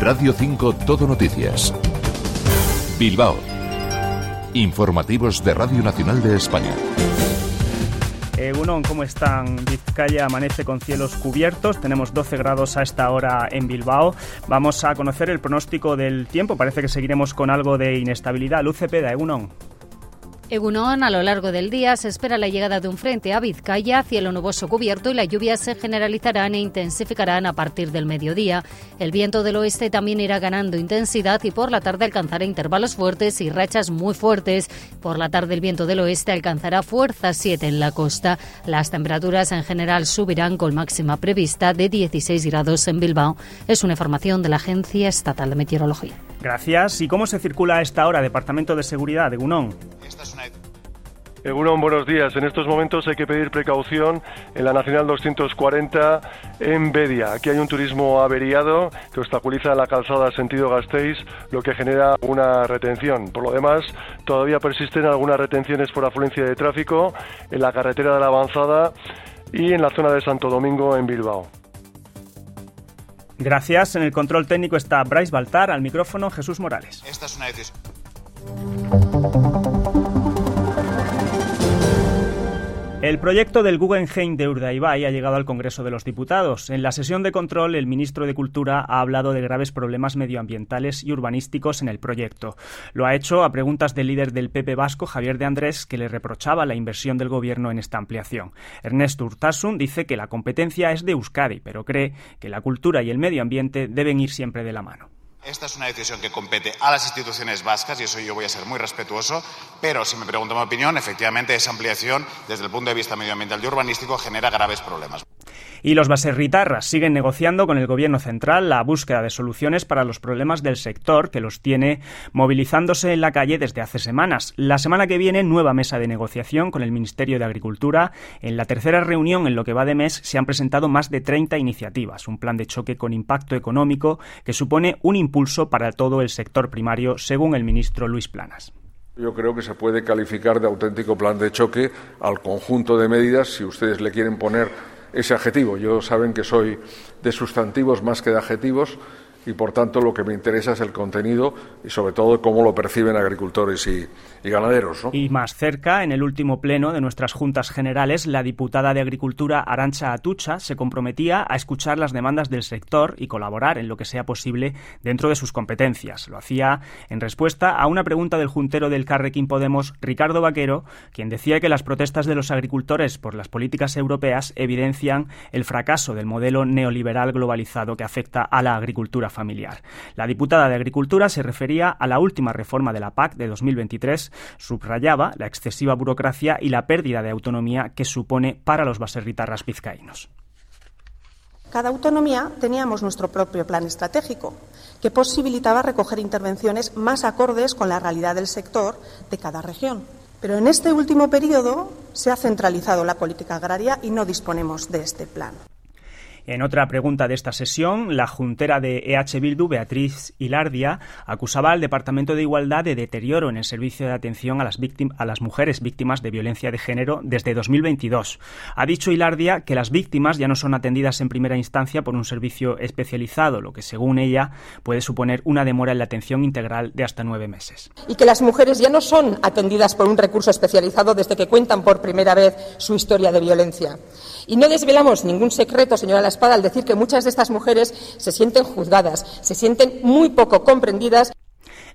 Radio 5 Todo Noticias. Bilbao. Informativos de Radio Nacional de España. Egunon, ¿cómo están? Vizcaya amanece con cielos cubiertos, tenemos 12 grados a esta hora en Bilbao. Vamos a conocer el pronóstico del tiempo, parece que seguiremos con algo de inestabilidad. Luce Peda, Egunon. Egunon, a lo largo del día se espera la llegada de un frente a Vizcaya, cielo nuboso cubierto y las lluvias se generalizarán e intensificarán a partir del mediodía. El viento del oeste también irá ganando intensidad y por la tarde alcanzará intervalos fuertes y rachas muy fuertes. Por la tarde el viento del oeste alcanzará fuerza 7 en la costa. Las temperaturas en general subirán con máxima prevista de 16 grados en Bilbao. Es una información de la Agencia Estatal de Meteorología. Gracias. ¿Y cómo se circula a esta hora, Departamento de Seguridad de Gunón? Egunon, buenos días. En estos momentos hay que pedir precaución en la Nacional 240 en Bedia. Aquí hay un turismo averiado que obstaculiza la calzada sentido Gasteiz, lo que genera una retención. Por lo demás, todavía persisten algunas retenciones por afluencia de tráfico en la carretera de la Avanzada y en la zona de Santo Domingo en Bilbao. Gracias. En el control técnico está Bryce Baltar, al micrófono Jesús Morales. Esta es una decisión. El proyecto del Guggenheim de Urdaibai ha llegado al Congreso de los Diputados. En la sesión de control, el ministro de Cultura ha hablado de graves problemas medioambientales y urbanísticos en el proyecto. Lo ha hecho a preguntas del líder del PP vasco, Javier de Andrés, que le reprochaba la inversión del gobierno en esta ampliación. Ernesto Urtasun dice que la competencia es de Euskadi, pero cree que la cultura y el medio ambiente deben ir siempre de la mano. Esta es una decisión que compete a las instituciones vascas y eso yo voy a ser muy respetuoso, pero si me pregunto mi opinión, efectivamente esa ampliación desde el punto de vista medioambiental y urbanístico genera graves problemas. Y los baserritarras siguen negociando con el Gobierno central la búsqueda de soluciones para los problemas del sector que los tiene movilizándose en la calle desde hace semanas. La semana que viene, nueva mesa de negociación con el Ministerio de Agricultura. En la tercera reunión, en lo que va de mes, se han presentado más de 30 iniciativas. Un plan de choque con impacto económico que supone un impulso para todo el sector primario, según el ministro Luis Planas. Yo creo que se puede calificar de auténtico plan de choque al conjunto de medidas, si ustedes le quieren poner ese adjetivo. Yo saben que soy de sustantivos más que de adjetivos y por tanto lo que me interesa es el contenido y sobre todo cómo lo perciben agricultores y, ganaderos. Y más cerca, en el último pleno de nuestras juntas generales, la diputada de Agricultura Arancha Atucha se comprometía a escuchar las demandas del sector y colaborar en lo que sea posible dentro de sus competencias. Lo hacía en respuesta a una pregunta del juntero del Carrequín Podemos, Ricardo Vaquero, quien decía que las protestas de los agricultores por las políticas europeas evidencian el fracaso del modelo neoliberal globalizado que afecta a la agricultura La diputada de Agricultura se refería a la última reforma de la PAC de 2023, subrayaba la excesiva burocracia y la pérdida de autonomía que supone para los baserritarras vizcaínos. Cada autonomía teníamos nuestro propio plan estratégico, que posibilitaba recoger intervenciones más acordes con la realidad del sector de cada región. Pero en este último periodo se ha centralizado la política agraria y no disponemos de este plan. En otra pregunta de esta sesión, la juntera de EH Bildu, Beatriz Hilardia, acusaba al Departamento de Igualdad de deterioro en el servicio de atención a las, a las mujeres víctimas de violencia de género desde 2022. Ha dicho Hilardia que las víctimas ya no son atendidas en primera instancia por un servicio especializado, lo que según ella puede suponer una demora en la atención integral de hasta nueve meses. Y que las mujeres ya no son atendidas por un recurso especializado desde que cuentan por primera vez su historia de violencia. Y no desvelamos ningún secreto, señora La Espada, al decir que muchas de estas mujeres se sienten juzgadas, se sienten muy poco comprendidas.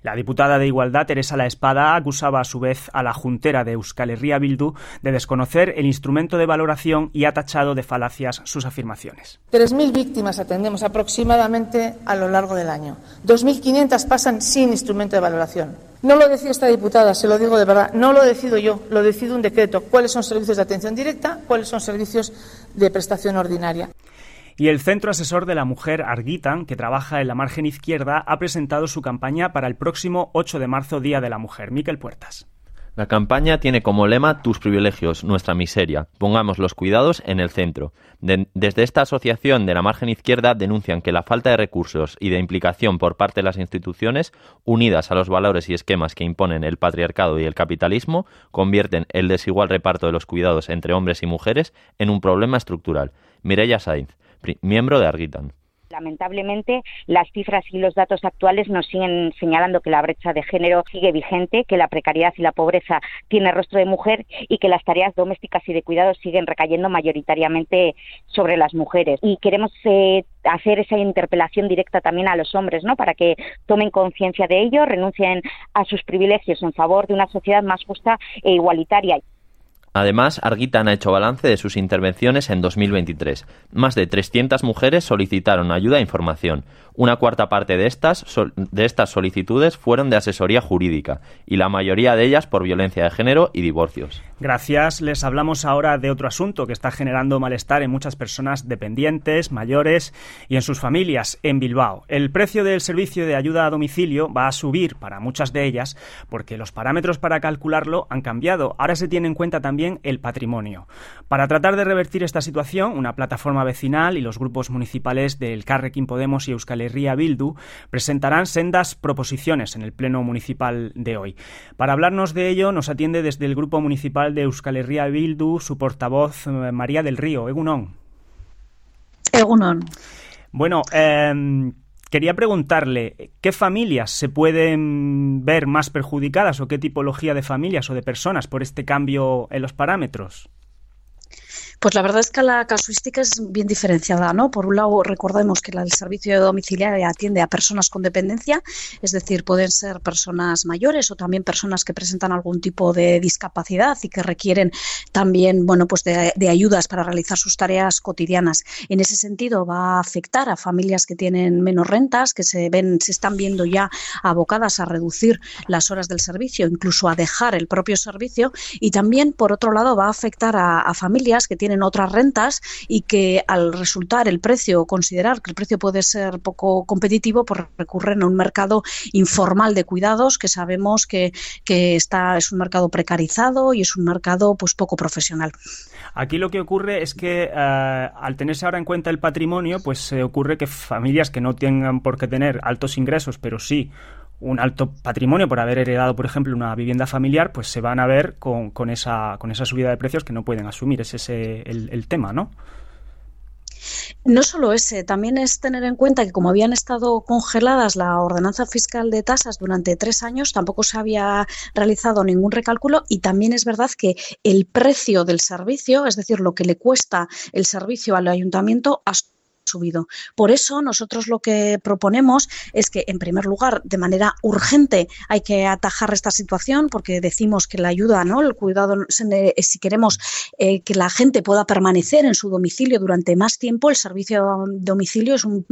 La diputada de Igualdad, Teresa La Espada, acusaba a su vez a la juntera de Euskal Herria Bildu de desconocer el instrumento de valoración y ha tachado de falacias sus afirmaciones. 3.000 víctimas atendemos aproximadamente a lo largo del año. 2.500 pasan sin instrumento de valoración. No lo decide esta diputada, se lo digo de verdad, no lo decido yo, lo decide un decreto. ¿Cuáles son servicios de atención directa? ¿Cuáles son servicios de prestación ordinaria? Y el Centro Asesor de la Mujer Arguitan, que trabaja en la margen izquierda, ha presentado su campaña para el próximo 8 de marzo, Día de la Mujer. Miquel Puertas. La campaña tiene como lema Tus privilegios, nuestra miseria. Pongamos los cuidados en el centro. De- desde esta asociación de la margen izquierda denuncian que la falta de recursos y de implicación por parte de las instituciones, unidas a los valores y esquemas que imponen el patriarcado y el capitalismo, convierten el desigual reparto de los cuidados entre hombres y mujeres en un problema estructural. Mireia Sainz, miembro de Arguitan. Lamentablemente, las cifras y los datos actuales nos siguen señalando que la brecha de género sigue vigente, que la precariedad y la pobreza tiene rostro de mujer y que las tareas domésticas y de cuidado siguen recayendo mayoritariamente sobre las mujeres. Y queremos eh, hacer esa interpelación directa también a los hombres, ¿no? Para que tomen conciencia de ello, renuncien a sus privilegios en favor de una sociedad más justa e igualitaria. Además, Arguitan ha hecho balance de sus intervenciones en 2023. Más de 300 mujeres solicitaron ayuda e información. Una cuarta parte de estas solicitudes fueron de asesoría jurídica y la mayoría de ellas por violencia de género y divorcios. Gracias. Les hablamos ahora de otro asunto que está generando malestar en muchas personas dependientes, mayores y en sus familias en Bilbao. El precio del servicio de ayuda a domicilio va a subir para muchas de ellas porque los parámetros para calcularlo han cambiado. Ahora se tiene en cuenta también el patrimonio. Para tratar de revertir esta situación, una plataforma vecinal y los grupos municipales del Carrequín Podemos y Euskal Herria Bildu presentarán sendas proposiciones en el Pleno Municipal de hoy. Para hablarnos de ello nos atiende desde el Grupo Municipal de Euskal Herria Bildu su portavoz eh, María del Río. Egunon. Egunon. Bueno, em, quería preguntarle, ¿qué familias se pueden ver más perjudicadas o qué tipología de familias o de personas por este cambio en los parámetros? Pues la verdad es que la casuística es bien diferenciada, ¿no? Por un lado, recordemos que el servicio de domiciliaria atiende a personas con dependencia, es decir, pueden ser personas mayores o también personas que presentan algún tipo de discapacidad y que requieren también, bueno, pues de, ayudas para realizar sus tareas cotidianas. En ese sentido, va a afectar a familias que tienen menos rentas, que se ven, se están viendo ya abocadas a reducir las horas del servicio, incluso a dejar el propio servicio, y también, por otro lado, va a afectar a familias que tienen en otras rentas y que al resultar el precio, considerar que el precio puede ser poco competitivo, pues recurren a un mercado informal de cuidados que sabemos que, que está, es un mercado precarizado y es un mercado pues poco profesional. Aquí lo que ocurre es que eh, al tenerse ahora en cuenta el patrimonio, pues se ocurre que familias que no tengan por qué tener altos ingresos, pero sí un alto patrimonio por haber heredado, por ejemplo, una vivienda familiar, pues se van a ver con, esa, con esa subida de precios que no pueden asumir. Ese es el, tema, ¿no? No solo ese, también es tener en cuenta que como habían estado congeladas la ordenanza fiscal de tasas durante tres años, tampoco se había realizado ningún recálculo y también es verdad que el precio del servicio, es decir, lo que le cuesta el servicio al ayuntamiento, Por eso nosotros lo que proponemos es que, en primer lugar, de manera urgente hay que atajar esta situación porque decimos que la ayuda, ¿no? el cuidado, si queremos eh, que la gente pueda permanecer en su domicilio durante más tiempo, el servicio domicilio es un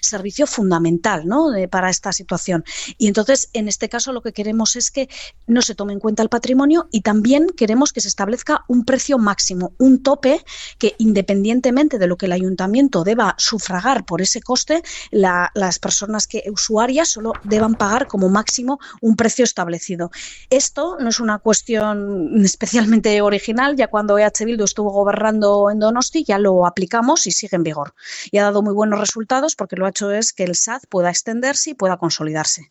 servicio fundamental ¿no? para esta situación. Y entonces, en este caso, lo que queremos es que no se tome en cuenta el patrimonio y también queremos que se establezca un precio máximo, un tope que independientemente de lo que el ayuntamiento deba sufragar por ese coste, las personas que usuarias solo deban pagar como máximo un precio establecido. Esto no es una cuestión especialmente original, ya cuando EH Bildu estuvo gobernando en Donosti ya lo aplicamos y sigue en vigor. Y ha dado muy buenos resultados porque lo ha hecho es que el SAT pueda extenderse y pueda consolidarse.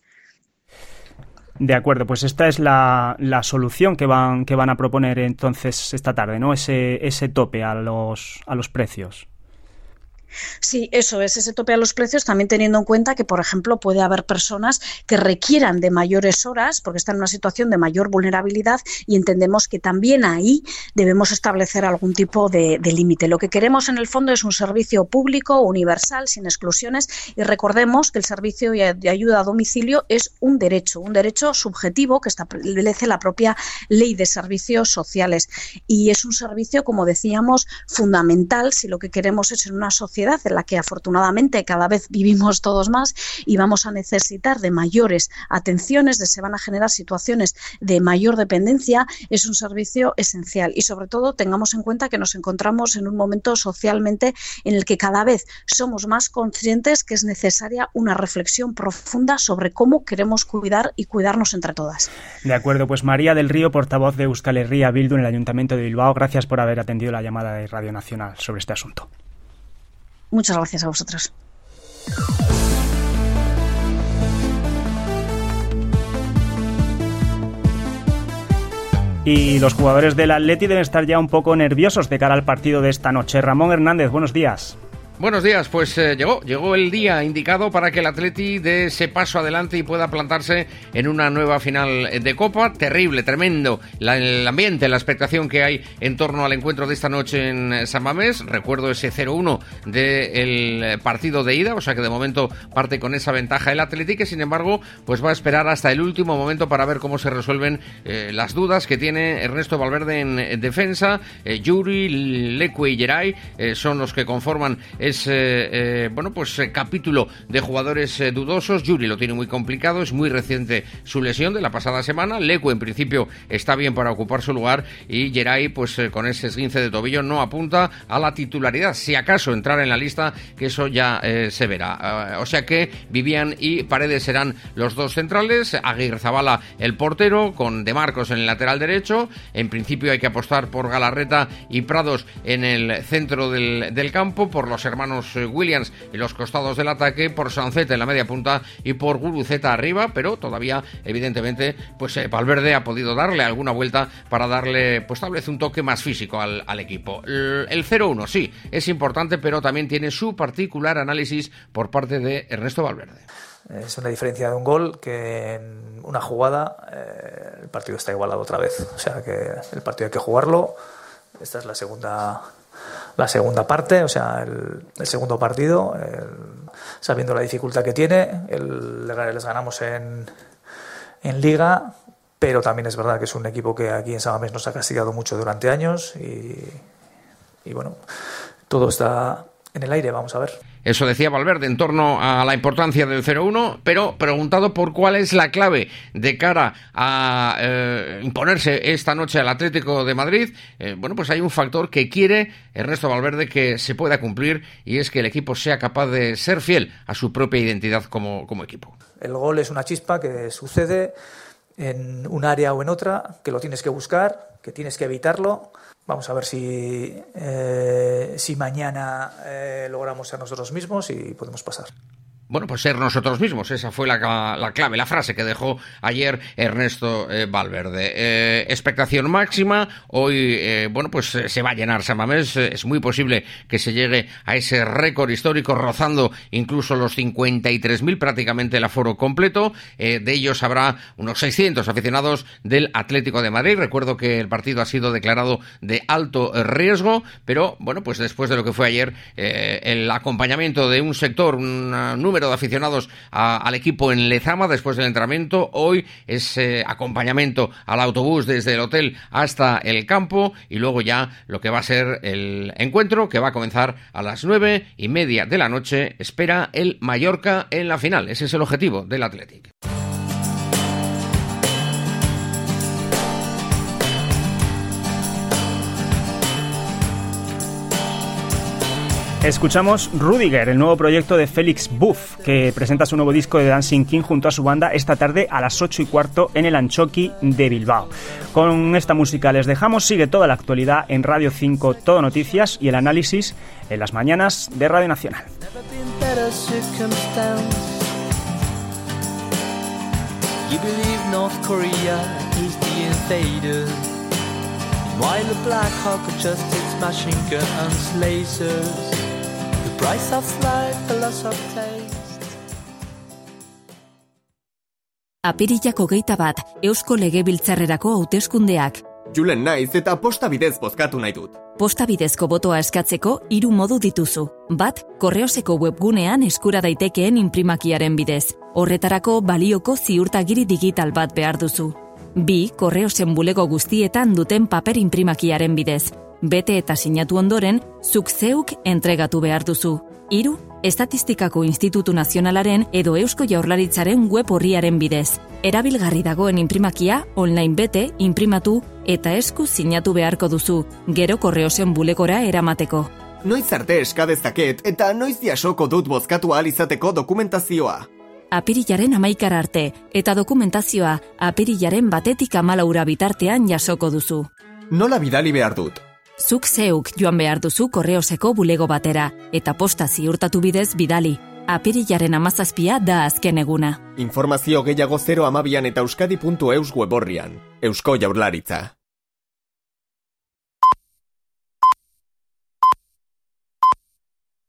De acuerdo, pues esta es la, la, solución que van, que van a proponer entonces esta tarde, ¿no? Ese, ese tope a los, a los precios. Sí, eso es, ese tope a los precios, también teniendo en cuenta que, por ejemplo, puede haber personas que requieran de mayores horas porque están en una situación de mayor vulnerabilidad y entendemos que también ahí debemos establecer algún tipo de, límite. Lo que queremos en el fondo es un servicio público, universal, sin exclusiones y recordemos que el servicio de ayuda a domicilio es un derecho, un derecho subjetivo que establece la propia ley de servicios sociales y es un servicio, como decíamos, fundamental si lo que queremos es en una sociedad en la que afortunadamente cada vez vivimos todos más y vamos a necesitar de mayores atenciones, de se van a generar situaciones de mayor dependencia, es un servicio esencial. Y sobre todo tengamos en cuenta que nos encontramos en un momento socialmente en el que cada vez somos más conscientes que es necesaria una reflexión profunda sobre cómo queremos cuidar y cuidarnos entre todas. De acuerdo, pues María del Río, portavoz de Euskal Herria Bildu en el Ayuntamiento de Bilbao, gracias por haber atendido la llamada de Radio Nacional sobre este asunto. Muchas gracias a vosotros. Y los jugadores del Atleti deben estar ya un poco nerviosos de cara al partido de esta noche. Ramón Hernández, buenos días. Buenos días, pues eh, llegó, llegó el día indicado para que el Atleti dé ese paso adelante y pueda plantarse en una nueva final de Copa. Terrible, tremendo el ambiente, la expectación que hay en torno al encuentro de esta noche en San Mamés. Recuerdo ese 0-1 del partido de ida, o sea que de momento parte con esa ventaja el Atleti, que sin embargo pues va a esperar hasta el último momento para ver cómo se resuelven eh, las dudas que tiene Ernesto Valverde en, defensa. Eh, Yuri, Leque y Geray son los que conforman es eh, bueno pues eh, capítulo de jugadores eh, dudosos. Yuri lo tiene muy complicado, es muy reciente su lesión de la pasada semana. Lecu en principio está bien para ocupar su lugar y Geray pues con ese esguince de tobillo no apunta a la titularidad. Si acaso entrar en la lista, que eso ya se verá. Ah, o sea que Vivian y Paredes serán los dos centrales. Aguirre Zabala el portero con De Marcos en el lateral derecho. En principio hay que apostar por Galarreta y Prados en el centro del, del campo, por los hermanos hermanos eh, Williams en los costados del ataque, por Sancet en la media punta y por Guruceta arriba, pero todavía, evidentemente, pues eh, Valverde ha podido darle alguna vuelta para darle, pues tal vez un toque más físico al, equipo. El, el 0-1, sí, es importante, pero también tiene su particular análisis por parte de Ernesto Valverde. Es una diferencia de un gol que en una jugada eh, el partido está igualado otra vez. O sea que el partido hay que jugarlo. Esta es la segunda la segunda parte, o sea, el, segundo partido, sabiendo la dificultad que tiene, el, les ganamos en, en Liga, pero también es verdad que es un equipo que aquí en Samamés nos ha castigado mucho durante años y, y bueno, todo está en el aire, vamos a ver. Eso decía Valverde en torno a la importancia del 0-1, pero preguntado por cuál es la clave de cara a eh, imponerse esta noche al Atlético de Madrid, eh, bueno, pues hay un factor que quiere Ernesto Valverde que se pueda cumplir y es que el equipo sea capaz de ser fiel a su propia identidad como, como equipo. El gol es una chispa que sucede en un área o en otra, que lo tienes que buscar, que tienes que evitarlo Vamos a ver si, eh, si mañana eh, logramos ser nosotros mismos y podemos pasar. Bueno, pues ser nosotros mismos, esa fue la, clave, la frase que dejó ayer Ernesto eh, Valverde. Eh, expectación máxima, hoy, eh, bueno, pues se va a llenar San Mamés, es muy posible que se llegue a ese récord histórico, rozando incluso los 53.000 prácticamente el aforo completo, de ellos habrá unos 600 aficionados del Atlético de Madrid, recuerdo que el partido ha sido declarado de alto riesgo, pero bueno, pues después de lo que fue ayer, el acompañamiento de un sector, un número de aficionados al equipo en Lezama después del entrenamiento. Hoy es eh, acompañamiento al autobús desde el hotel hasta el campo y luego ya lo que va a ser el encuentro que va a comenzar a las nueve y media de la noche. Espera el Mallorca en la final. Ese es el objetivo del Athletic. Escuchamos Rudiger, el nuevo proyecto de Félix Buff, que presenta su nuevo disco de Dancing King junto a su banda esta tarde a las 8 y cuarto en el Anchoqui de Bilbao. Con esta música les dejamos, sigue toda la actualidad en Radio 5 Todo Noticias y el análisis en las mañanas de Radio Nacional. Price of life, the loss of taste. Apirilako geita bat, Eusko Legebiltzarrerako hauteskundeak. Julen naiz eta posta bidez bozkatu nahi dut. Posta bidezko botoa eskatzeko hiru modu dituzu. Bat, korreoseko webgunean eskura daitekeen imprimakiaren bidez. Horretarako balioko ziurtagiri digital bat behar duzu. Bi, korreosen bulego guztietan duten paper imprimakiaren bidez bete eta sinatu ondoren, zuk zeuk entregatu behar duzu. Hiru, Estatistikako Institutu Nazionalaren edo Eusko Jaurlaritzaren web horriaren bidez. Erabilgarri dagoen imprimakia, online bete, imprimatu eta esku sinatu beharko duzu, gero korreosen bulegora eramateko. Noiz arte eskadezaket eta noiz jasoko dut bozkatu izateko dokumentazioa. Apirilaren amaikara arte eta dokumentazioa apirilaren batetik amalaura bitartean jasoko duzu. Nola bidali behar dut? Zuk zeuk joan behar duzu korreoseko bulego batera, eta posta ziurtatu bidez bidali. Apirilaren amazazpia da azken eguna. Informazio gehiago 0 amabian eta euskadi.eus weborrian. Eusko jaurlaritza.